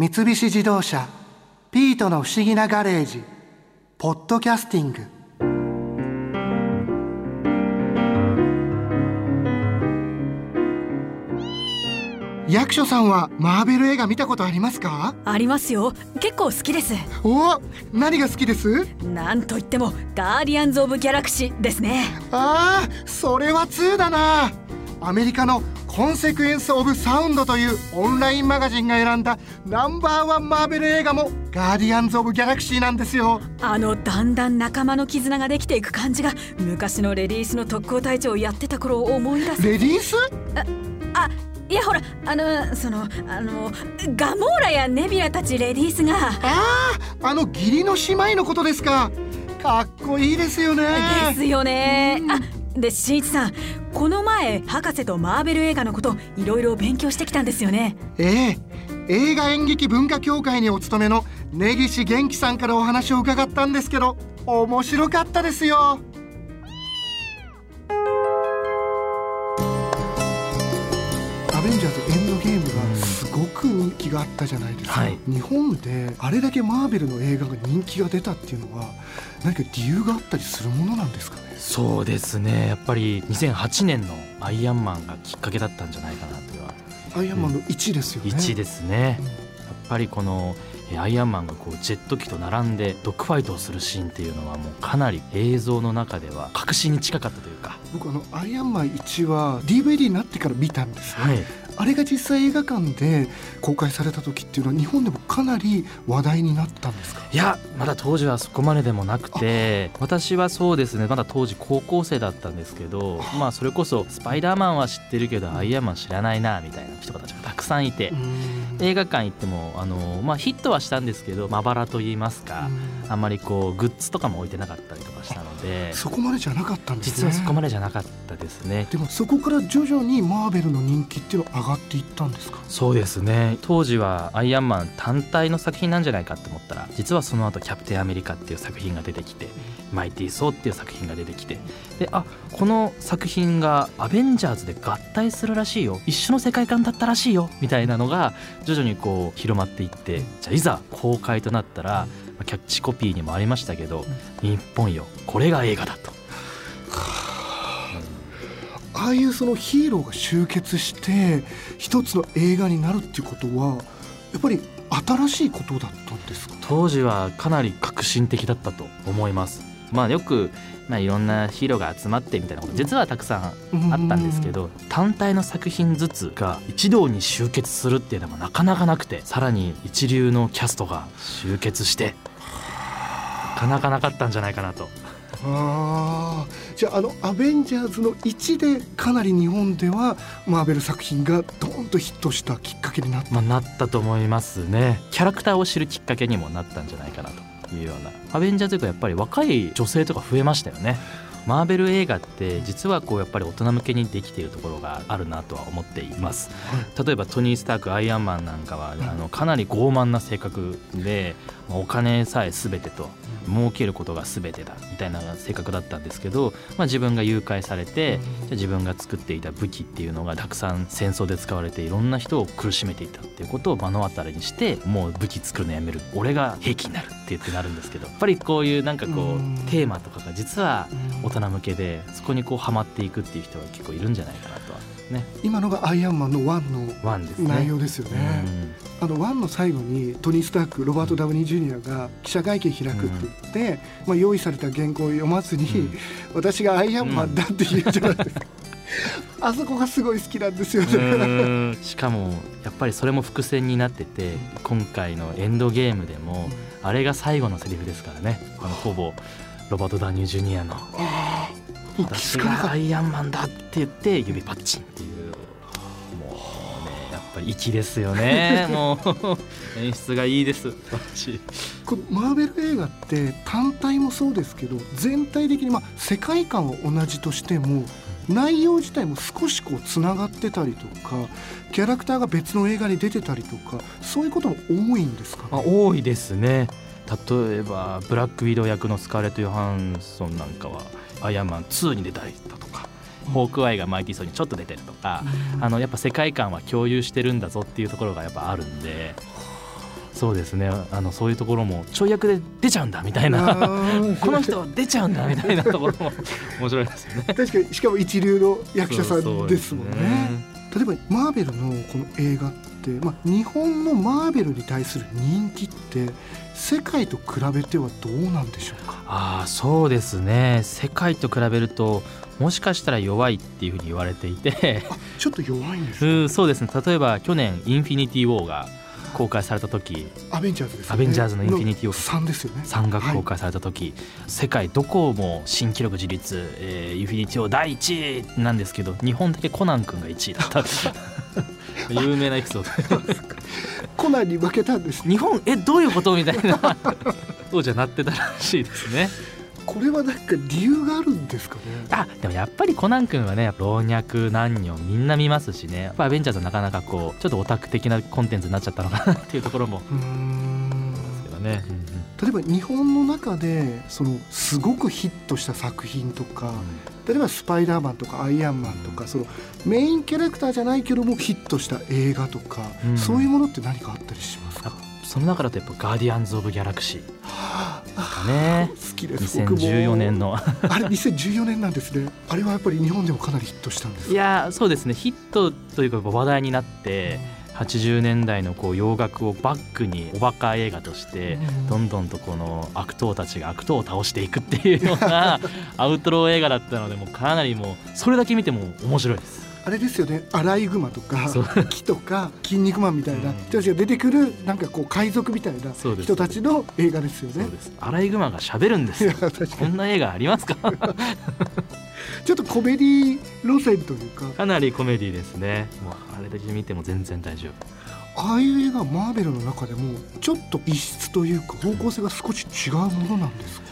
三菱自動車「ピートの不思議なガレージ」「ポッドキャスティング」役所さんはマーベル映画見たことありますか？ありますよ。結構好きです。お何が好きです？なんといってもガーディアンズ・オブ・ギャラクシーですね。ああそれは2だなアメリカのコンセクエンス・オブ・サウンドというオンラインマガジンが選んだナンバーワンマーベル映画もガーディアンズ・オブ・ギャラクシーなんですよ。あのだんだん仲間の絆ができていく感じが昔のレディースの特攻隊長をやってた頃を思い出す。レディース？あいやほらあのそのあのガモーラやネビラたちレディースが。あああの義理の姉妹のことですか。かっこいいですよね。ですよね。あでしんいちさんこの前博士とマーベル映画のこといろいろ勉強してきたんですよね。ええ。映画演劇文化協会にお勤めの根岸元気さんからお話を伺ったんですけど面白かったですよ。アベンジャーズエンドゲームがすごく人気があったじゃないですか、はい。日本であれだけマーベルの映画が人気が出たっていうのは何か理由があったりするものなんですかね？そうですね。やっぱり2008年の「アイアンマン」がきっかけだったんじゃないかなとは。アイアンマンの1ですよね、1ですね。うんやっぱりこのえーアイアンマンがこうジェット機と並んでドッグファイトをするシーンっていうのはもうかなり映像の中では確信に近かったというか、僕あのアイアンマン1は DVD になってから見たんですよ、はい、あれが実際映画館で公開された時っていうのは日本でもかなり話題になったんですか？いやまだ当時はそこまででもなくて私はそうですねまだ当時高校生だったんですけどまあそれこそスパイダーマンは知ってるけどアイアンマン知らないなみたいな人たちがたくさんいて映画館行ってもあの、まあ、ヒットはしたんですけどまばらと言いますかあんまりこうグッズとかも置いてなかったりとかしたので。そこまでじゃなかったんですね。実はそこまでじゃなかったですね。でもそこから徐々にマーベルの人気っていうのは上がっていったんですか？そうですね。当時はアイアンマン単体の作品なんじゃないかって思ったら実はその後キャプテンアメリカっていう作品が出てきてマイティー・ソーっていう作品が出てきて。であこの作品がアベンジャーズで合体するらしいよ。一緒の世界観だったらしいよ。みたいなのが徐々にこう広まっていってじゃあいざ公開となったらまあキャッチコピーにもありましたけど「日本よこれが映画だ」と。ああいうそのヒーローが集結して一つの映画になるっていうことはやっぱり新しいことだったんですか？当時はかなり革新的だったと思いますまあよく、まあ、いろんなヒーローが集まってみたいなこと実はたくさんあったんですけど単体の作品ずつが一堂に集結するっていうのもなかなかなくてさらに一流のキャストが集結してなかなかなかったんじゃないかなと。あー。じゃああの「アベンジャーズ」の1でかなり日本ではマーベル作品がドーンとヒットしたきっかけになった。まあ、なったと思いますね。キャラクターを知るきっかけにもなったんじゃないかなというような。アベンジャーズというかやっぱり若い女性とか増えましたよね。マーベル映画って実はこうやっぱり大人向けにできているところがあるなとは思っています。例えばトニー・スタークアイアンマンなんかはあのかなり傲慢な性格でまあお金さえ全てと儲けることが全てだみたいな性格だったんですけど、まあ、自分が誘拐されてじゃあ自分が作っていた武器っていうのがたくさん戦争で使われていろんな人を苦しめていたっていうことを目の当たりにしてもう武器作るのやめる。俺が兵器になるって言ってなるんですけどやっぱりこういうなんかこううん。テーマとかが実は大人向けでそこにこうハマっていくっていう人は結構いるんじゃないかなとは。ね。今のがアイアンマンの1の。内容ですよね。あの1の最後にトニー・スタークロバート・ダウニー・ジュニアが記者会見開くって言って、まあ、用意された原稿を読まずに、うん。私がアイアンマンだって言うじゃないですか、あそこがすごい好きなんですよね。うん。しかもぱりそれも伏線になってて今回のエンドゲームでもあれが最後のセリフですからね。あのほぼロバート・ダニー・ジュニアの私がアイアンマンだって言って指パッチンっていうもうねやっぱり粋ですよね。もう演出がいいです。バッチたこのマーベル映画って単体もそうですけど全体的にまあ世界観は同じとしても内容自体も少しこうつながってたりとかキャラクターが別の映画に出てたりとかそういうことも多いんですか？ねあ多いですね。例えばブラックウィドウ役のスカーレット・ヨハンソンなんかはアイアンマン2に出たりだとかホークアイがマイティーソーにちょっと出てるとか、あのやっぱ世界観は共有してるんだぞっていうところがやっぱあるんでそうですね。あのそういうところもちょい役で出ちゃうんだみたいな。この人出ちゃうんだみたいなところも 面白いですよね。確かにしかも一流の役者さんですもんね。例えばマーベルのこの映画って、まあ、日本のマーベルに対する人気って世界と比べてはどうなんでしょうか？ああそうですね。世界と比べるともしかしたら弱いっていうふうに言われていて。ちょっと弱いんですうんそうですね。例えば去年「インフィニティ・ウォー」が公開された時アベンジャーズです、ね、アベンジャーズのインフィニティ・ウォー3ですよね。3が公開された時、はい、世界どこも新記録樹立、えー、インフィニティ・ウォー第1位なんですけど日本だけコナン君が1位だった 有名なエピソード。コナンに負けたんです、日本えどういうこと？みたいな。そうじゃなってたらしいですねこれはなんか理由があるんですかね？あでもやっぱりコナン君はね老若男女みんな見ますしね。アベンジャーズはなかなかこうちょっとオタク的なコンテンツになっちゃったのかなっていうところも。うん。ですけどね、うんうん。例えば日本の中でそのすごくヒットした作品とか、例えば「スパイダーマン」とか「アイアンマン」とかそのメインキャラクターじゃないけどもヒットした映画とか、うん。そういうものって何かあったりしますか、その中だとやっぱ「ガーディアンズ・オブ・ギャラクシー」かね。好きです僕も。2014年の。あれ2014年なんですね。あれはやっぱり日本でもかなりヒットしたんですいやそうですね。ヒットというか話題になって80年代のこう洋楽をバックにおバカ映画としてどんどんとこの悪党たちが悪党を倒していくっていうような アウトロー映画だったのでもうかなりもうそれだけ見ても面白いですあれですよね。アライグマとか木とか筋肉マンみたいなうん。人たちが出てくるなんかこう海賊みたいな人たちの映画ですよね。アライグマが喋るんですいよこんな映画ありますか？ちょっとコメディ路線というか。かなりコメディですね。もうあれだけ見ても全然大丈夫。ああいう映画マーベルの中でもちょっと異質というか方向性が少し違うものなんですか？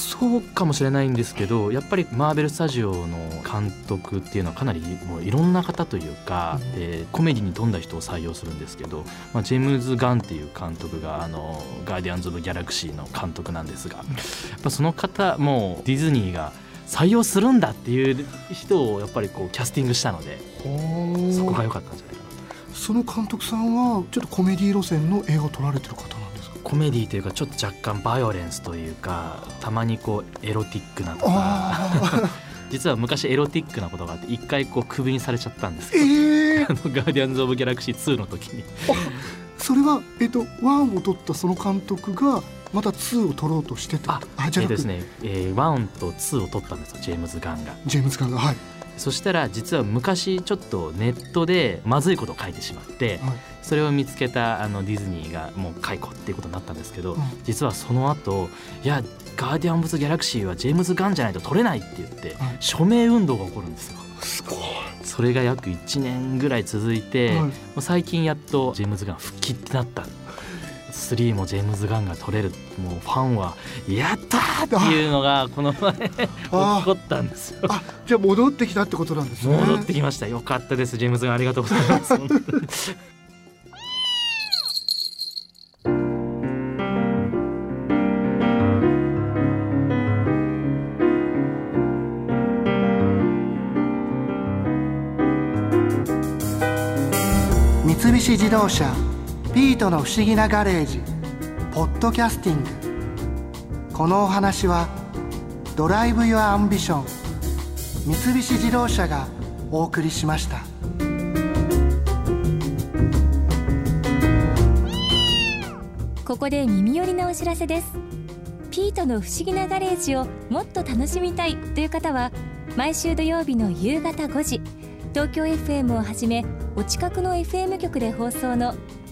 そうかもしれないんですけどやっぱりマーベル・スタジオの監督っていうのはかなりもういろんな方というか、うん。でコメディに富んだ人を採用するんですけど、まあ、ジェームズ・ガンっていう監督があの「ガーディアンズ・オブ・ギャラクシー」の監督なんですがやっぱその方もディズニーが採用するんだっていう人をやっぱりこうキャスティングしたのでそこが良かったんじゃない。その監督さんはちょっとコメディ路線の映画を撮られてる方なんですか？コメディというかちょっと若干バイオレンスというかたまにこうエロティックなとかあ 実は昔エロティックなことがあって一回こうクビにされちゃったんですーよえあのガーディアンズ・オブ・ギャラクシー2の時に。それは、えっと、1を撮ったその監督がまた2を撮ろうとしてた。ああじゃなくえーですね、えー、1と2を撮ったんですよジェームズ・ガンが。ジェームズ・ガンがはい、そしたら実は昔ちょっとネットでまずいことを書いてしまってはい。それを見つけたあのディズニーがもう解雇っていうことになったんですけど、うん。実はその後いやガーディアン・オブ・ギャラクシーはジェームズ・ガンじゃないと撮れないって言って、はい。署名運動が起こるんですよ。すごい、それが約1年ぐらい続いて、はい。最近やっとジェームズ・ガン復帰ってなった3もジェームズ・ガンが取れるもうファンは「やったー!」っていうのがこの前起こったんですよ。あじゃあ戻ってきたってことなんですね戻ってきましたよかったですジェームズ・ガンありがとうございます 三菱自動車ピートの不思議なガレージポッドキャスティング。このお話は Drive your Ambition 三菱自動車がお送りしました。ここで耳寄りなお知らせです。ピートの不思議なガレージをもっと楽しみたいという方は毎週土曜日の夕方5時東京 FM をはじめお近くの FM 局で放送の